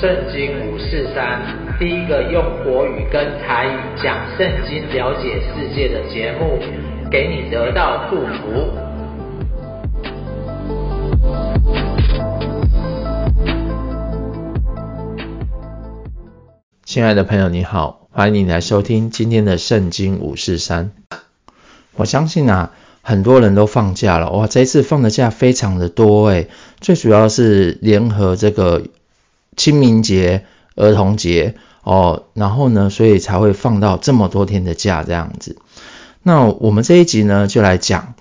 圣经五四三，第一个用国语跟台语讲圣经、了解世界的节目，给你得到祝福。亲爱的朋友，你好，欢迎你来收听今天的圣经五四三。我相信啊，很多人都放假了，哇，这一次放的假非常的多诶，最主要是联合这个。清明节、儿童节哦，然后呢，所以才会放到这么多天的假这样子。那我们这一集呢，就来讲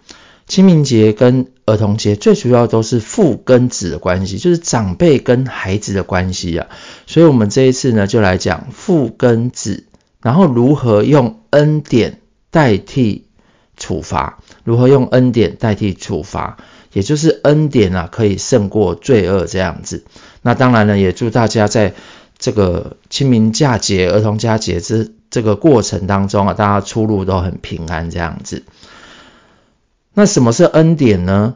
清明节跟儿童节，最主要都是父跟子的关系，就是长辈跟孩子的关系啊。所以我们这一次呢，就来讲父跟子，然后如何用恩典代替处罚，如何用恩典代替处罚。也就是恩典啊，可以胜过罪恶这样子。那当然呢，也祝大家在这个清明佳节、儿童佳节之这个过程当中啊，大家出入都很平安这样子。那什么是恩典呢？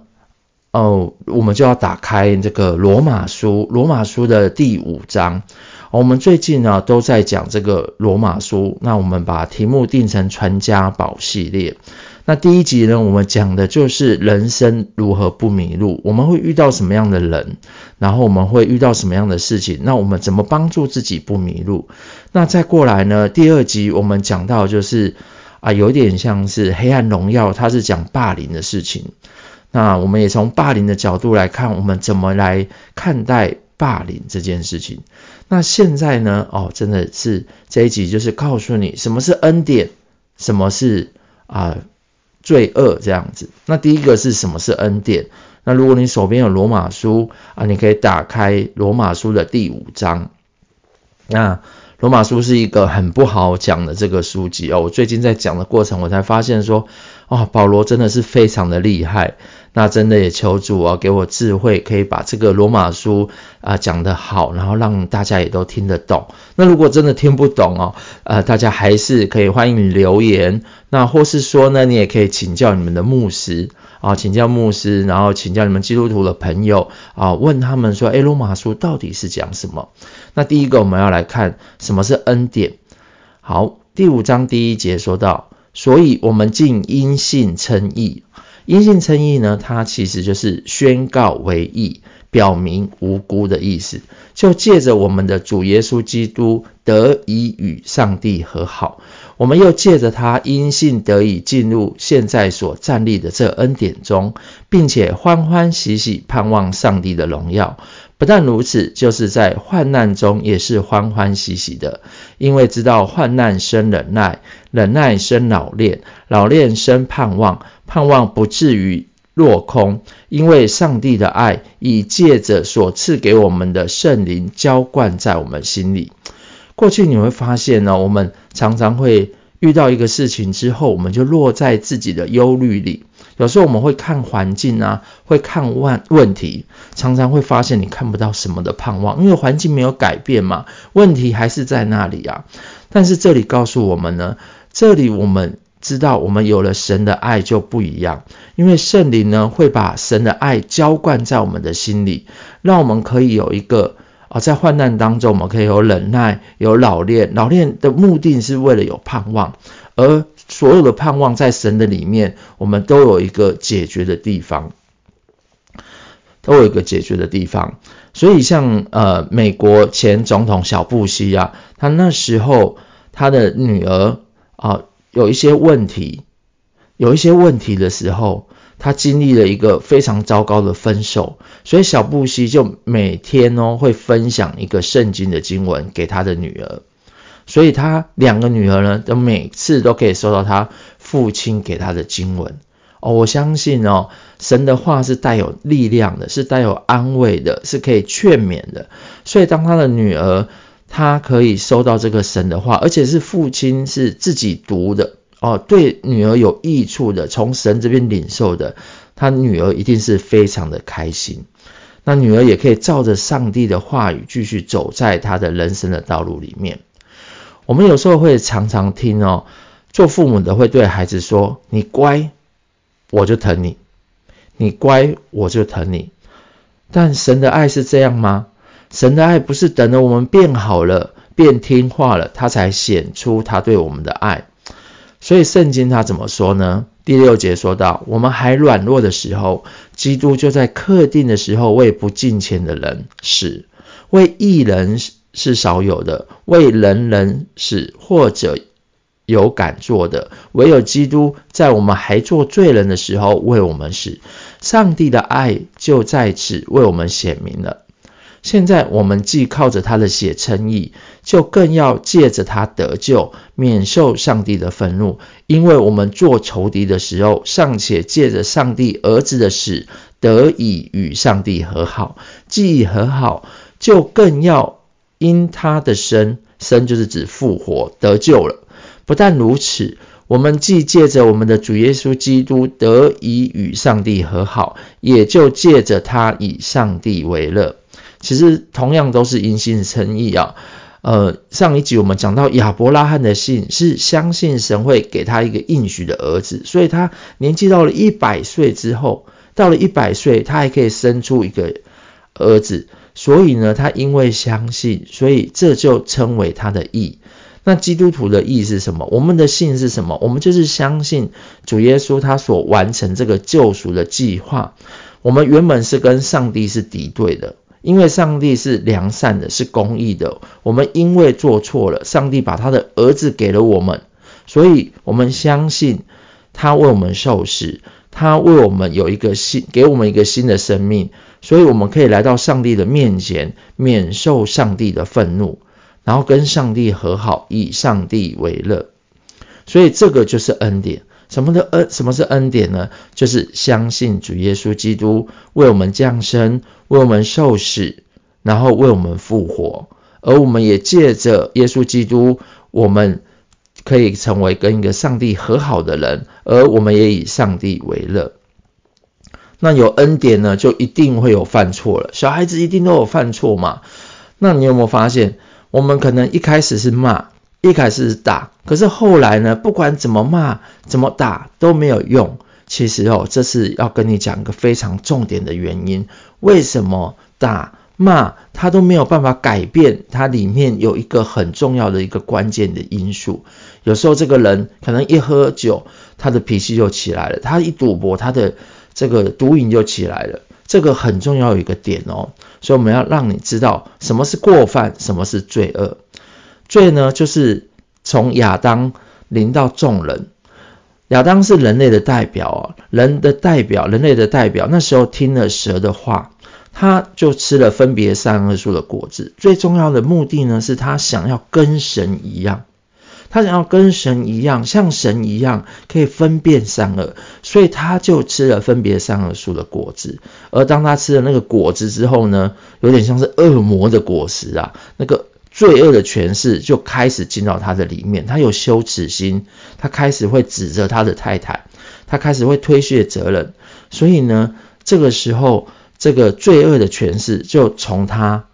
哦，我们就要打开这个罗马书，罗马书的第五章。我们最近呢都在讲这个罗马书，那我们把题目定成传家宝系列。那第一集呢，我们讲的就是人生如何不迷路，我们会遇到什么样的人，然后我们会遇到什么样的事情，那我们怎么帮助自己不迷路？那再过来呢，第二集我们讲到就是啊，有点像是黑暗荣耀，它是讲霸凌的事情。那我们也从霸凌的角度来看，我们怎么来看待霸凌这件事情。那现在呢，哦，真的是这一集就是告诉你什么是恩典，什么是啊。罪恶这样子，那第一个是什么是恩典？那如果你手边有罗马书啊，你可以打开罗马书的第五章。那罗马书是一个很不好讲的这个书籍哦。我最近在讲的过程，我才发现说，啊，保罗真的是非常的厉害。那真的也求主啊，给我智慧，可以把这个罗马书啊讲得好，然后让大家也都听得懂。那如果真的听不懂哦，呃，大家还是可以欢迎留言。那或是说呢，你也可以请教你们的牧师啊，请教牧师，然后请教你们基督徒的朋友啊，问他们说，诶，罗马书到底是讲什么？那第一个我们要来看什么是恩典。好，第五章第一节说到，所以我们竟因信称义。因信称义呢，它其实就是宣告为义，表明无辜的意思。就借着我们的主耶稣基督得以与上帝和好，我们又借着他因信得以进入现在所站立的这恩典中，并且欢欢喜喜盼望上帝的荣耀。不但如此，就是在患难中也是欢欢喜喜的，因为知道患难生忍耐，忍耐生老练，老练生盼望，盼望不至于落空。因为上帝的爱已借着所赐给我们的圣灵浇灌在我们心里。过去你会发现呢，我们常常会遇到一个事情之后，我们就落在自己的忧虑里。有时候我们会看环境啊，会看问问题，常常会发现你看不到什么的盼望，因为环境没有改变嘛，问题还是在那里啊。但是这里告诉我们呢，这里我们知道，我们有了神的爱就不一样，因为圣灵呢会把神的爱浇灌在我们的心里，让我们可以有一个啊，在患难当中我们可以有忍耐，有老练，老练的目的是为了有盼望，而。所有的盼望在神的里面，我们都有一个解决的地方，都有一个解决的地方。所以像呃美国前总统小布希啊，他那时候他的女儿啊有一些问题，有一些问题的时候，他经历了一个非常糟糕的分手，所以小布希就每天哦会分享一个圣经的经文给他的女儿。所以他两个女儿呢，都每次都可以收到他父亲给他的经文哦。我相信哦，神的话是带有力量的，是带有安慰的，是可以劝勉的。所以当他的女儿，她可以收到这个神的话，而且是父亲是自己读的哦，对女儿有益处的，从神这边领受的，他女儿一定是非常的开心。那女儿也可以照着上帝的话语，继续走在她的人生的道路里面。我们有时候会常常听哦，做父母的会对孩子说：“你乖，我就疼你；你乖，我就疼你。”但神的爱是这样吗？神的爱不是等了我们变好了、变听话了，他才显出他对我们的爱。所以圣经他怎么说呢？第六节说到，我们还软弱的时候，基督就在特定的时候为不敬虔的人死，为义人是少有的，为人人死或者有敢做的，唯有基督在我们还做罪人的时候为我们死。上帝的爱就在此为我们显明了。现在我们既靠着他的血称义，就更要借着他得救，免受上帝的愤怒。因为我们做仇敌的时候，尚且借着上帝儿子的死，得以与上帝和好；既已和好，就更要因他的生，生就是指复活，得救了。不但如此，我们既借着我们的主耶稣基督得以与上帝和好，也就借着他以上帝为乐。其实同样都是因信称义啊。呃，上一集我们讲到亚伯拉罕的信是相信神会给他一个应许的儿子，所以他年纪到了一百岁之后，到了一百岁他还可以生出一个儿子，所以呢，他因为相信，所以这就称为他的义。那基督徒的义是什么？我们的信是什么？我们就是相信主耶稣他所完成这个救赎的计划。我们原本是跟上帝是敌对的。因为上帝是良善的，是公义的。我们因为做错了，上帝把他的儿子给了我们，所以我们相信他为我们受死，他为我们有一个新，给我们一个新的生命，所以我们可以来到上帝的面前，免受上帝的愤怒，然后跟上帝和好，以上帝为乐。所以这个就是恩典。什么的恩？什么是恩典呢？就是相信主耶稣基督为我们降生，为我们受死，然后为我们复活，而我们也借着耶稣基督，我们可以成为跟一个上帝和好的人，而我们也以上帝为乐。那有恩典呢，就一定会有犯错了。小孩子一定都有犯错嘛？那你有没有发现，我们可能一开始是骂？一开始是打，可是后来呢？不管怎么骂、怎么打都没有用。其实哦，这是要跟你讲一个非常重点的原因。为什么打骂他都没有办法改变？它里面有一个很重要的一个关键的因素。有时候这个人可能一喝酒，他的脾气就起来了；他一赌博，他的这个毒瘾就起来了。这个很重要一个点哦。所以我们要让你知道什么是过犯，什么是罪恶。罪呢，就是从亚当临到众人。亚当是人类的代表啊，人的代表，人类的代表。那时候听了蛇的话，他就吃了分别善恶树的果子。最重要的目的呢，是他想要跟神一样，他想要跟神一样，像神一样可以分辨善恶，所以他就吃了分别善恶树的果子。而当他吃了那个果子之后呢，有点像是恶魔的果实啊，那个。罪恶的权势就开始进到他的里面，他有羞耻心，他开始会指责他的太太，他开始会推卸责任，所以呢，这个时候这个罪恶的权势就从他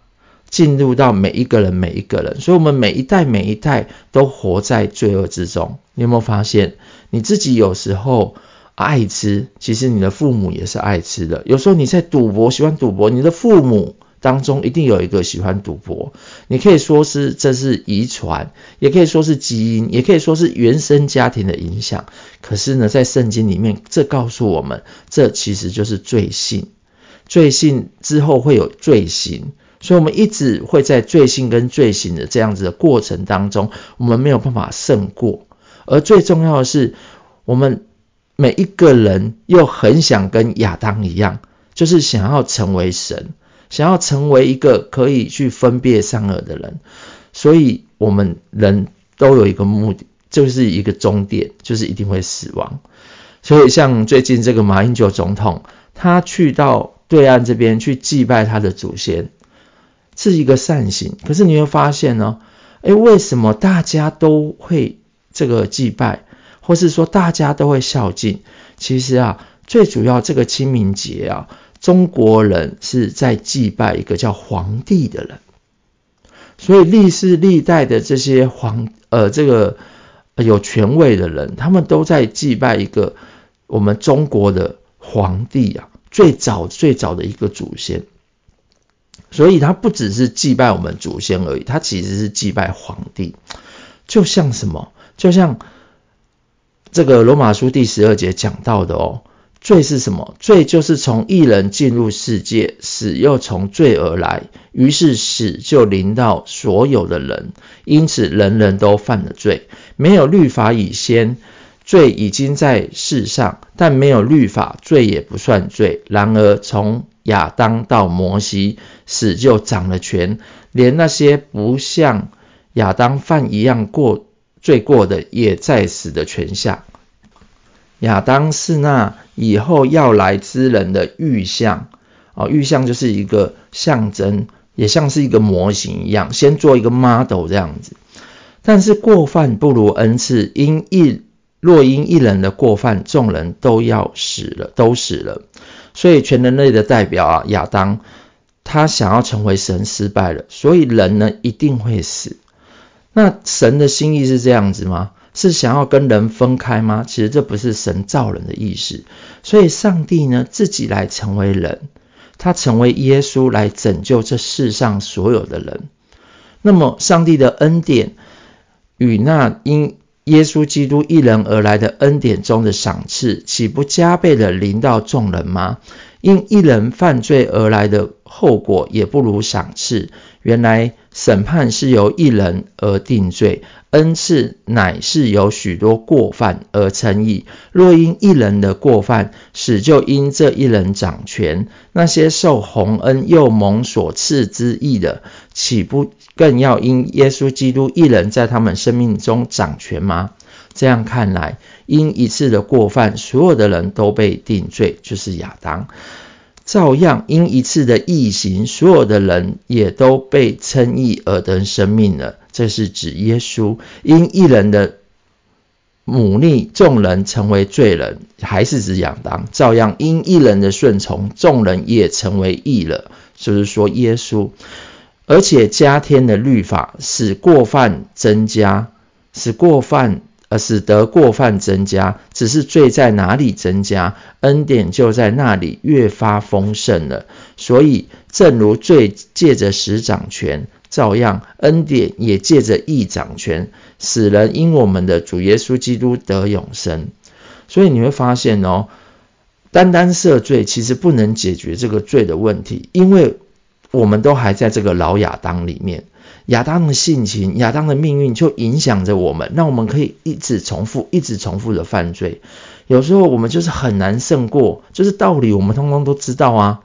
进入到每一个人，每一个人，所以我们每一代每一代都活在罪恶之中。你有没有发现，你自己有时候爱吃，其实你的父母也是爱吃的。有时候你在赌博，喜欢赌博，你的父母。当中一定有一个喜欢赌博，你可以说是这是遗传，也可以说是基因，也可以说是原生家庭的影响。可是呢，在圣经里面，这告诉我们，这其实就是罪性。罪性之后会有罪行，所以我们一直会在罪性跟罪行的这样子的过程当中，我们没有办法胜过。而最重要的是，我们每一个人又很想跟亚当一样，就是想要成为神。想要成为一个可以去分辨善恶的人，所以我们人都有一个目的，就是一个终点，就是一定会死亡。所以像最近这个马英九总统，他去到对岸这边去祭拜他的祖先，是一个善行。可是你会发现呢，诶，为什么大家都会这个祭拜，或是说大家都会孝敬？其实啊，最主要这个清明节啊。中国人是在祭拜一个叫皇帝的人，所以历世历代的这些皇呃这个有权位的人，他们都在祭拜一个我们中国的皇帝啊，最早最早的一个祖先。所以他不只是祭拜我们祖先而已，他其实是祭拜皇帝。就像什么？就像这个罗马书第十二节讲到的哦，罪是什么？罪就是从一人进入世界，死又从罪而来，于是死就临到所有的人，因此人人都犯了罪。没有律法以先，罪已经在世上，但没有律法，罪也不算罪。然而从亚当到摩西，死就掌了权，连那些不像亚当犯一样过罪过的，也在死的权下。亚当是那以后要来之人的预像，哦，预像就是一个象征，也像是一个模型一样，先做一个 model 这样子。但是过犯不如恩赐，因一若因一人的过犯，众人都要死了，都死了。所以全人类的代表啊，亚当，他想要成为神失败了，所以人呢一定会死。那神的心意是这样子吗？是想要跟人分开吗？其实这不是神造人的意思。所以上帝呢自己来成为人，他成为耶稣来拯救这世上所有的人。那么上帝的恩典与那因耶稣基督一人而来的恩典中的赏赐，岂不加倍的临到众人吗？因一人犯罪而来的后果，也不如赏赐。原来审判是由一人而定罪，恩赐乃是由许多过犯而成义。若因一人的过犯，死就因这一人掌权，那些受洪恩又蒙所赐之意的，岂不更要因耶稣基督一人在他们生命中掌权吗？这样看来，因一次的过犯，所有的人都被定罪，就是亚当；照样因一次的义行，所有的人也都被称义而得生命了。这是指耶稣因一人的悖逆，众人成为罪人，还是指亚当？照样因一人的顺从，众人也成为义了，就是说耶稣。而且加添的律法，使过犯增加，使过犯。呃使得过犯增加，只是罪在哪里增加，恩典就在那里越发丰盛了。所以，正如罪借着死掌权，照样恩典也借着义掌权，使人因我们的主耶稣基督得永生。所以你会发现哦，单单赦罪其实不能解决这个罪的问题，因为我们都还在这个老亚当里面。亚当的性情，亚当的命运就影响着我们，让我们可以一直重复、一直重复的犯罪。有时候我们就是很难胜过，就是道理我们通通都知道啊，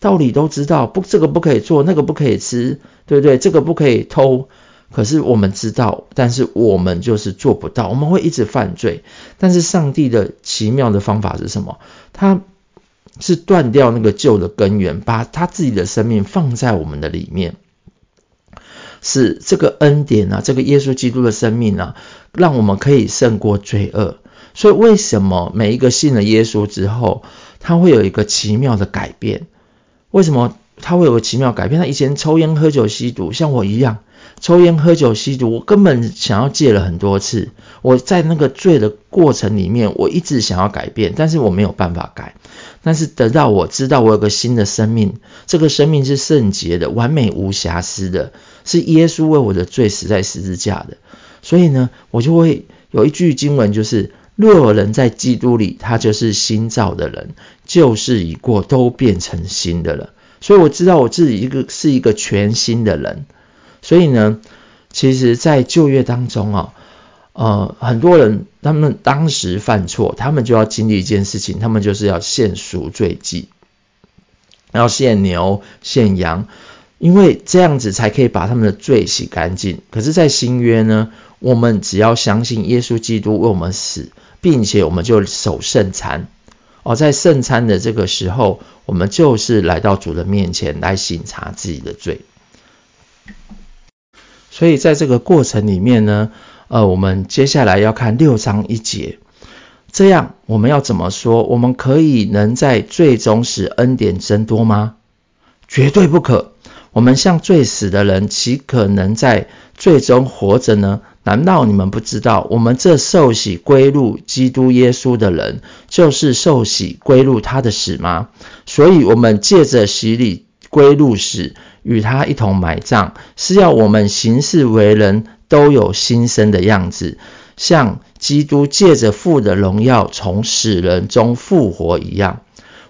道理都知道，不，这个不可以做，那个不可以吃，对不对？这个不可以偷，可是我们知道，但是我们就是做不到，我们会一直犯罪。但是上帝的奇妙的方法是什么？他是断掉那个旧的根源，把他自己的生命放在我们的里面。是这个恩典啊，这个耶稣基督的生命啊，让我们可以胜过罪恶。所以为什么每一个信了耶稣之后，他会有一个奇妙的改变？为什么他会有个奇妙改变？他以前抽烟喝酒吸毒，像我一样抽烟喝酒吸毒，我根本想要戒了很多次。我在那个罪的过程里面，我一直想要改变，但是我没有办法改。但是等到我知道我有个新的生命，这个生命是圣洁的、完美无瑕疵的，是耶稣为我的罪死在十字架的，所以呢，我就会有一句经文，就是若有人在基督里，他就是新造的人，旧事已过，都变成新的了。所以我知道我自己一个是一个全新的人。所以呢，其实，在旧约当中啊。呃，很多人他们当时犯错，他们就要经历一件事情，他们就是要献赎罪祭，要献牛、献羊，因为这样子才可以把他们的罪洗干净。可是，在新约呢，我们只要相信耶稣基督为我们死，并且我们就守圣餐。哦，在圣餐的这个时候，我们就是来到主的面前来省察自己的罪。所以，在这个过程里面呢，呃，我们接下来要看六章一节，这样我们要怎么说？我们可以能在最终使恩典增多吗？绝对不可。我们像罪死的人，岂可能在最终活着呢？难道你们不知道，我们这受洗归入基督耶稣的人，就是受洗归入他的死吗？所以，我们借着洗礼归入时，与他一同埋葬，是要我们行事为人都有新生的样子，像基督借着父的荣耀从死人中复活一样。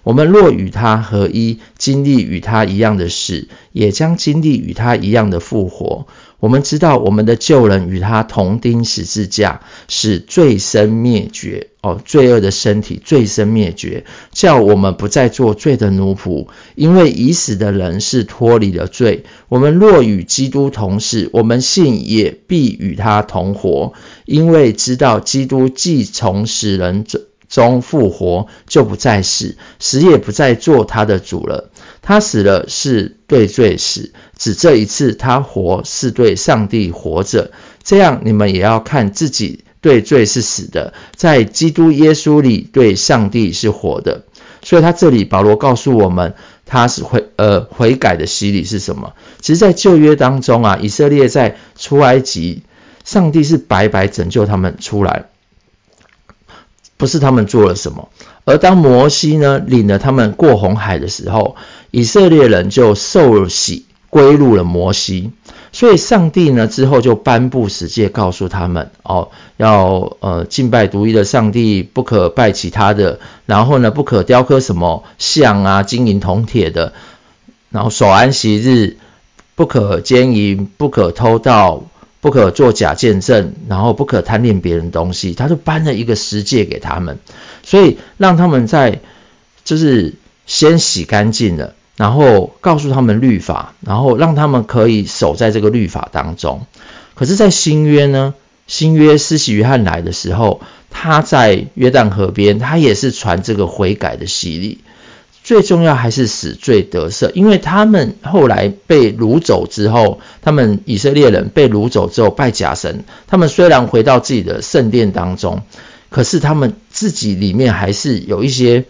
我们若与他合一，经历与他一样的死，也将经历与他一样的复活。我们知道，我们的旧人与他同钉十字架，使罪身灭绝。哦，罪恶的身体罪身灭绝，叫我们不再做罪的奴仆。因为已死的人是脱离了罪。我们若与基督同死，我们信也必与他同活，因为知道基督既从死人中。复活，就不再死，死也不再做他的主了。他死了是对罪死，只这一次他活是对上帝活着。这样你们也要看自己对罪是死的，在基督耶稣里对上帝是活的。所以他这里保罗告诉我们，他是悔呃悔改的洗礼是什么？其实，在旧约当中啊，以色列在出埃及，上帝是白白拯救他们出来。不是他们做了什么，而当摩西呢领了他们过红海的时候，以色列人就受洗归入了摩西，所以上帝呢之后就颁布十诫，告诉他们哦，要呃敬拜独一的上帝，不可拜其他的，然后呢不可雕刻什么像啊，金银铜铁的，然后守安息日，不可奸淫，不可偷盗。不可作假见证，然后不可贪恋别人东西，他就颁了一个十诫给他们，所以让他们在就是先洗干净了，然后告诉他们律法，然后让他们可以守在这个律法当中。可是，在新约呢，新约施洗约翰来的时候，他在约旦河边，他也是传这个悔改的洗礼。最重要还是死罪得赦，因为他们后来被掳走之后，他们以色列人被掳走之后拜假神，他们虽然回到自己的圣殿当中，可是他们自己里面还是有一些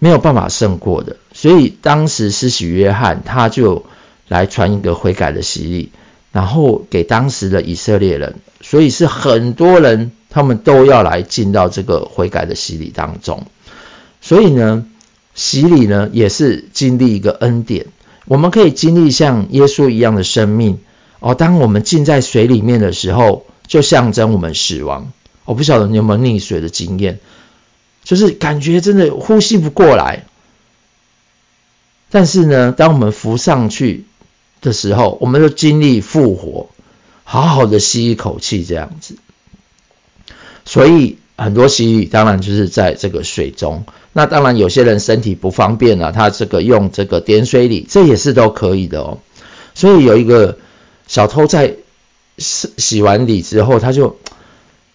没有办法胜过的，所以当时施洗约翰他就来传一个悔改的洗礼，然后给当时的以色列人，所以是很多人他们都要来进到这个悔改的洗礼当中，所以呢。洗礼呢，也是经历一个恩典。我们可以经历像耶稣一样的生命哦。当我们浸在水里面的时候，就象征我们死亡。我不晓得你有没有溺水的经验，就是感觉真的呼吸不过来。但是呢，当我们浮上去的时候，我们就经历复活，好好的吸一口气这样子。所以很多洗礼当然就是在这个水中。那当然，有些人身体不方便啊，他这个用这个点水礼，这也是都可以的哦。所以有一个小偷在洗洗完礼之后，他就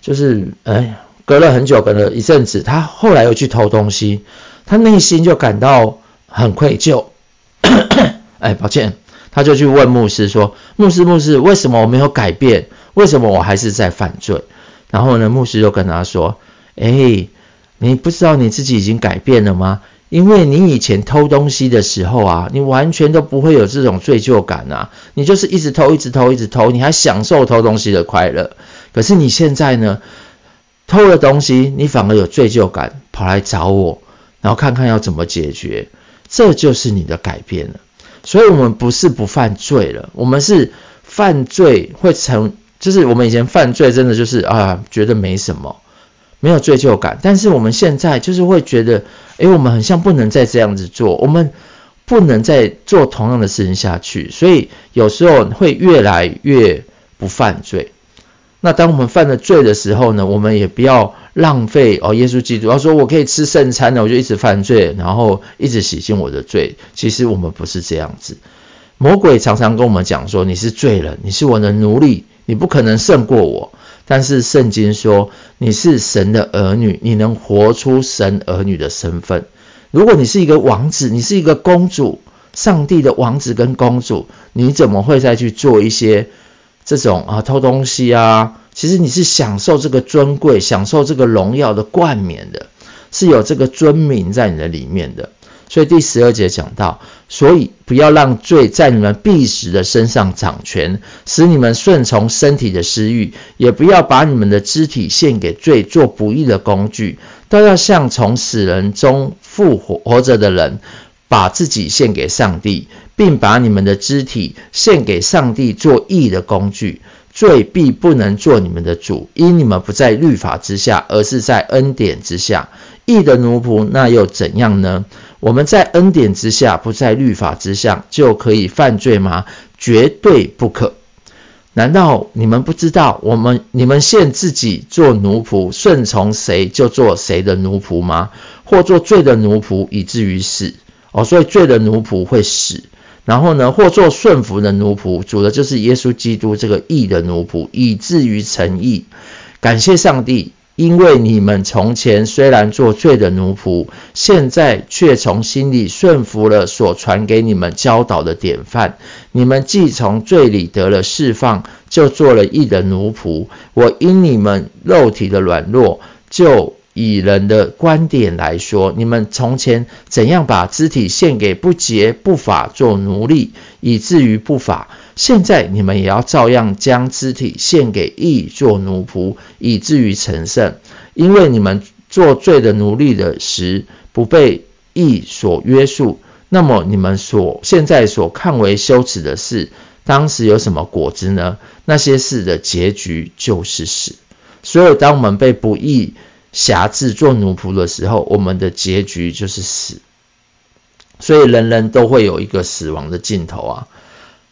就是哎，隔了很久，隔了一阵子，他后来又去偷东西，他内心就感到很愧疚。哎，抱歉，他就去问牧师说：“牧师，牧师，为什么我没有改变？为什么我还是在犯罪？”然后呢，牧师就跟他说：“哎。”你不知道你自己已经改变了吗？因为你以前偷东西的时候啊，你完全都不会有这种罪疚感啊，你就是一直偷，一直偷，一直偷，你还享受偷东西的快乐。可是你现在呢，偷了东西，你反而有罪疚感，跑来找我，然后看看要怎么解决。这就是你的改变了。所以我们不是不犯罪了，我们是犯罪会成，就是我们以前犯罪真的就是啊，觉得没什么。没有罪疚感，但是我们现在就是会觉得，诶，我们很像不能再这样子做，我们不能再做同样的事情下去，所以有时候会越来越不犯罪。那当我们犯了罪的时候呢，我们也不要浪费哦。耶稣基督要说我可以吃圣餐的，我就一直犯罪，然后一直洗净我的罪。其实我们不是这样子。魔鬼常常跟我们讲说，你是罪人，你是我的奴隶，你不可能胜过我。但是圣经说，你是神的儿女，你能活出神儿女的身份。如果你是一个王子，你是一个公主，上帝的王子跟公主，你怎么会再去做一些这种啊偷东西啊？其实你是享受这个尊贵，享受这个荣耀的冠冕的，是有这个尊名在你的里面的。所以第十二节讲到，所以不要让罪在你们必死的身上掌权，使你们顺从身体的私欲；也不要把你们的肢体献给罪，做不义的工具，都要像从死人中复活活着的人，把自己献给上帝，并把你们的肢体献给上帝做义的工具，罪必不能做你们的主，因你们不在律法之下，而是在恩典之下。义的奴仆，那又怎样呢？我们在恩典之下，不在律法之下，就可以犯罪吗？绝对不可。难道你们不知道，我们你们现自己做奴仆，顺从谁就做谁的奴仆吗？或做罪的奴仆，以至于死。哦，所以罪的奴仆会死。然后呢，或做顺服的奴仆，主的就是耶稣基督这个义的奴仆，以至于成义。感谢上帝。因为你们从前虽然做罪的奴仆，现在却从心里顺服了所传给你们教导的典范。你们既从罪里得了释放，就做了义的奴仆。我因你们肉体的软弱，就以人的观点来说，你们从前怎样把肢体献给不洁不法做奴隶，以至于不法。现在你们也要照样将肢体献给义做奴仆，以至于成圣。因为你们做罪的奴隶的时，不被义所约束，那么你们所现在所看为羞耻的事，当时有什么果子呢？那些事的结局就是死。所以当我们被不义挟制做奴仆的时候，我们的结局就是死。所以人人都会有一个死亡的尽头啊。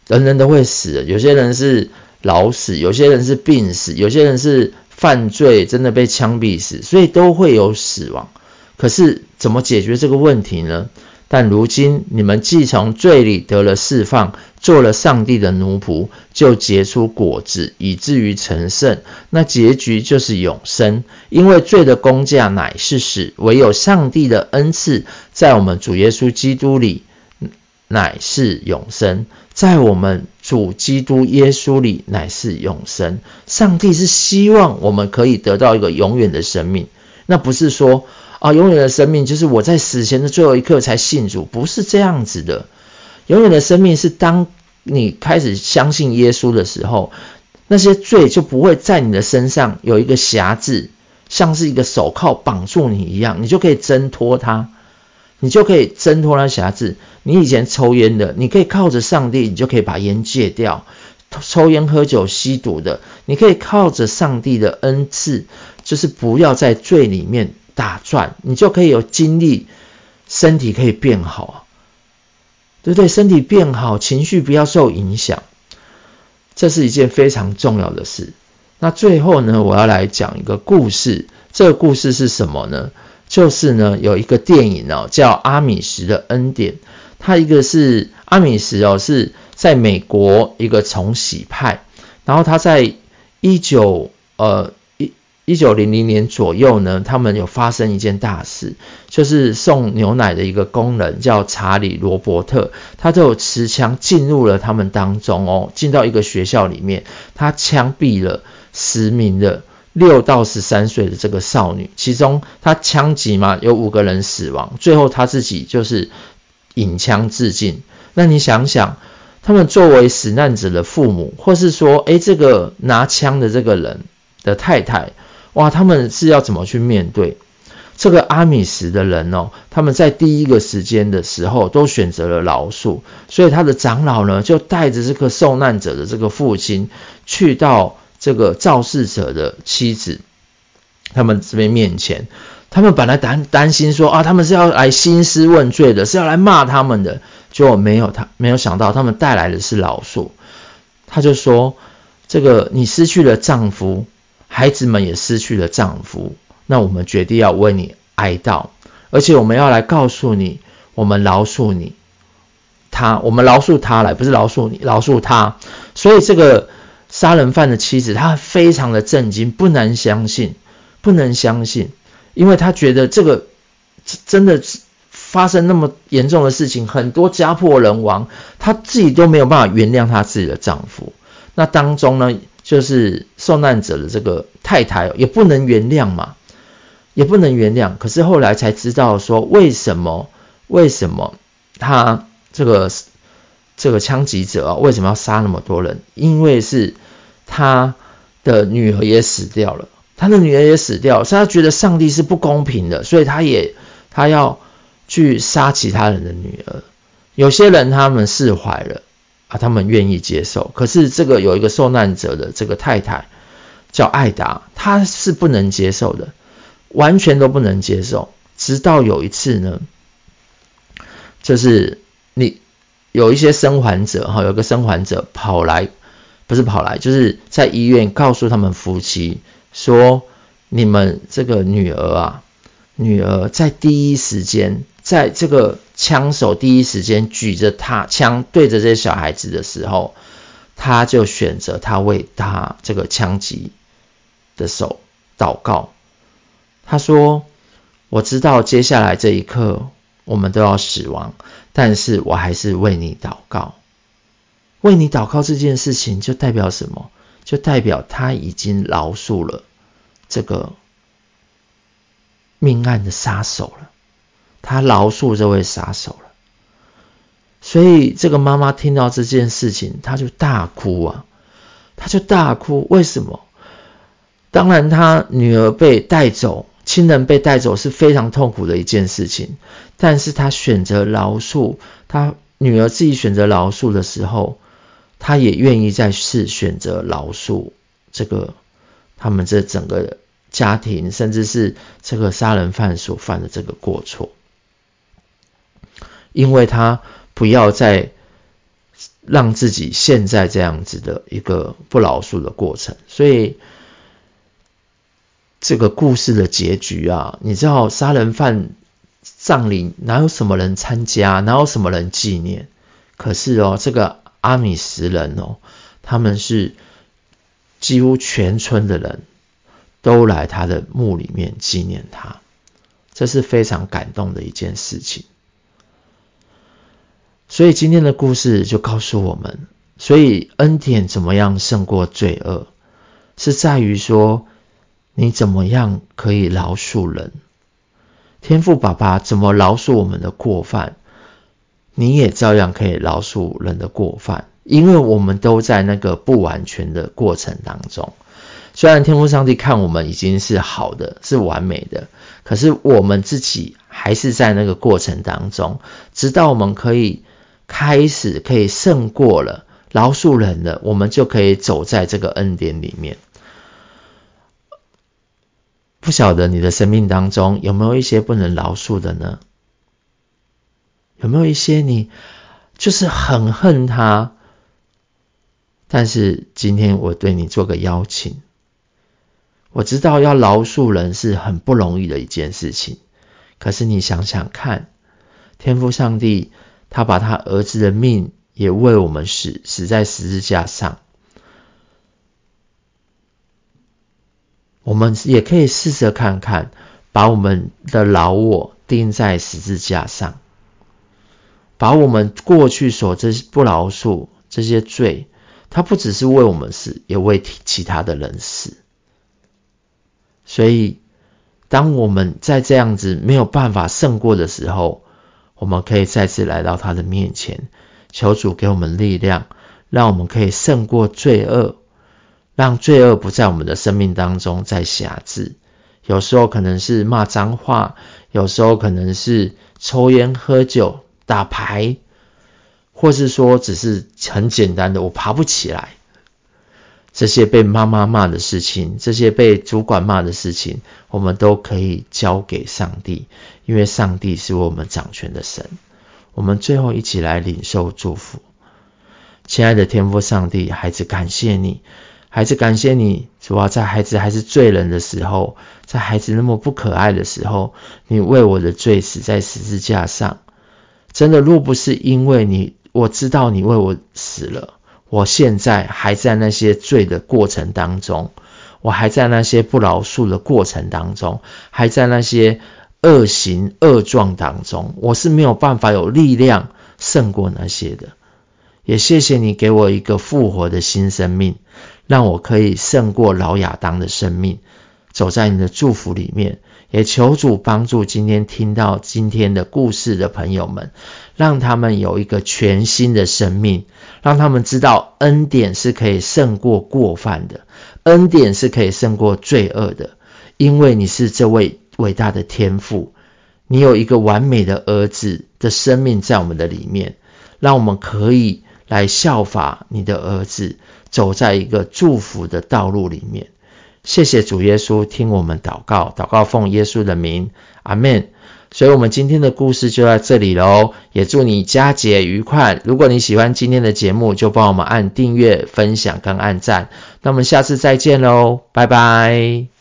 人人都会死，有些人是老死，有些人是病死，有些人是犯罪真的被枪毙死，所以都会有死亡。可是怎么解决这个问题呢？但如今你们既从罪里得了释放，做了上帝的奴仆，就结出果子，以至于成圣。那结局就是永生，因为罪的工价乃是死，唯有上帝的恩赐在我们主耶稣基督里。乃是永生，在我们主基督耶稣里乃是永生。上帝是希望我们可以得到一个永远的生命，那不是说啊，永远的生命就是我在死前的最后一刻才信主，不是这样子的。永远的生命是当你开始相信耶稣的时候，那些罪就不会在你的身上有一个辖制，像是一个手铐绑住你一样，你就可以挣脱它。你就可以挣脱那匣子。你以前抽烟的，你可以靠着上帝，你就可以把烟戒掉。抽烟、喝酒、吸毒的，你可以靠着上帝的恩赐，就是不要在罪里面打转，你就可以有精力，身体可以变好，对不对？身体变好，情绪不要受影响，这是一件非常重要的事。那最后呢，我要来讲一个故事。这个故事是什么呢？就是呢，有一个电影哦，叫《阿米什的恩典》。它一个是阿米什哦，是在美国一个重洗派。然后他在一九呃一九零零年左右呢，他们有发生一件大事，就是送牛奶的一个工人叫查理罗伯特，他就有持枪进入了他们当中哦，进到一个学校里面，他枪毙了十名的。六到十三岁的这个少女，其中他枪击嘛，有五个人死亡，最后他自己就是引枪自尽。那你想想，他们作为死难者的父母，或是说，诶，这个拿枪的这个人的太太，哇，他们是要怎么去面对这个阿米什的人哦？他们在第一个时间的时候都选择了饶恕，所以他的长老呢，就带着这个受难者的这个父亲去到。这个肇事者的妻子，他们这边面前，他们本来担担心说啊，他们是要来兴师问罪的，是要来骂他们的，结果没有他没有想到，他们带来的是饶恕。他就说，这个你失去了丈夫，孩子们也失去了丈夫，那我们决定要为你哀悼，而且我们要来告诉你，我们饶恕你，他，我们饶恕他来，不是饶恕你，饶恕他，所以这个。杀人犯的妻子，她非常的震惊，不能相信，不能相信，因为她觉得这个真的发生那么严重的事情，很多家破人亡，她自己都没有办法原谅她自己的丈夫。那当中呢，就是受难者的这个太太也不能原谅嘛，也不能原谅。可是后来才知道说，为什么？为什么他这个？这个枪击者啊，为什么要杀那么多人？因为是他的女儿也死掉了，他的女儿也死掉，所以他觉得上帝是不公平的，所以他也他要去杀其他人的女儿。有些人他们释怀了啊，他们愿意接受。可是这个有一个受难者的这个太太叫艾达，她是不能接受的，完全都不能接受。直到有一次呢，就是你有一些生还者哈，有个生还者跑来，不是跑来，就是在医院告诉他们夫妻说：“你们这个女儿啊。”女儿在第一时间，在这个枪手第一时间举着他枪对着这些小孩子的时候，他就选择他为他这个枪击的手祷告。他说：“我知道接下来这一刻我们都要死亡，但是我还是为你祷告。为你祷告这件事情就代表什么？就代表他已经饶恕了这个。”命案的杀手了，他饶恕这位杀手了，所以这个妈妈听到这件事情，她就大哭啊，她就大哭。为什么？当然，她女儿被带走，亲人被带走是非常痛苦的一件事情，但是她选择饶恕，她女儿自己选择饶恕的时候，她也愿意再次选择饶恕这个他们这整个。家庭，甚至是这个杀人犯所犯的这个过错，因为他不要再让自己现在这样子的一个不饶恕的过程，所以这个故事的结局啊，你知道杀人犯葬礼哪有什么人参加，哪有什么人纪念？可是哦，这个阿米什人哦，他们是几乎全村的人。都来他的墓里面纪念他，这是非常感动的一件事情。所以今天的故事就告诉我们，所以恩典怎么样胜过罪恶，是在于说你怎么样可以饶恕人。天父爸爸怎么饶恕我们的过犯，你也照样可以饶恕人的过犯，因为我们都在那个不完全的过程当中。虽然天父上帝看我们已经是好的，是完美的，可是我们自己还是在那个过程当中，直到我们可以开始可以胜过了饶恕人了，我们就可以走在这个恩典里面。不晓得你的生命当中有没有一些不能饶恕的呢？有没有一些你就是很恨他？但是今天我对你做个邀请。我知道要饶恕人是很不容易的一件事情，可是你想想看，天父上帝他把他儿子的命也为我们死，死在十字架上，我们也可以试着看看，把我们的老我钉在十字架上，把我们过去所这些不饶恕这些罪，他不只是为我们死，也为其他的人死。所以，当我们在这样子没有办法胜过的时候，我们可以再次来到他的面前，求主给我们力量，让我们可以胜过罪恶，让罪恶不在我们的生命当中再辖制。有时候可能是骂脏话，有时候可能是抽烟喝酒、打牌，或是说只是很简单的我爬不起来。这些被妈妈骂的事情，这些被主管骂的事情，我们都可以交给上帝，因为上帝是我们掌权的神。我们最后一起来领受祝福，亲爱的天父上帝，孩子感谢你，孩子感谢你，主要在孩子还是罪人的时候，在孩子那么不可爱的时候，你为我的罪死在十字架上。真的，若不是因为你，我知道你为我死了。我现在还在那些罪的过程当中，我还在那些不饶恕的过程当中，还在那些恶行恶状当中，我是没有办法有力量胜过那些的。也谢谢你给我一个复活的新生命，让我可以胜过老亚当的生命，走在你的祝福里面。也求主帮助今天听到今天的故事的朋友们，让他们有一个全新的生命，让他们知道恩典是可以胜过过犯的，恩典是可以胜过罪恶的，因为你是这位伟大的天父，你有一个完美的儿子的生命在我们的里面，让我们可以来效法你的儿子，走在一个祝福的道路里面。谢谢主耶稣，听我们祷告，祷告奉耶稣的名，阿门。所以，我们今天的故事就到这里喽。也祝你佳节愉快。如果你喜欢今天的节目，就帮我们按订阅、分享跟按赞。那我们下次再见喽，拜拜。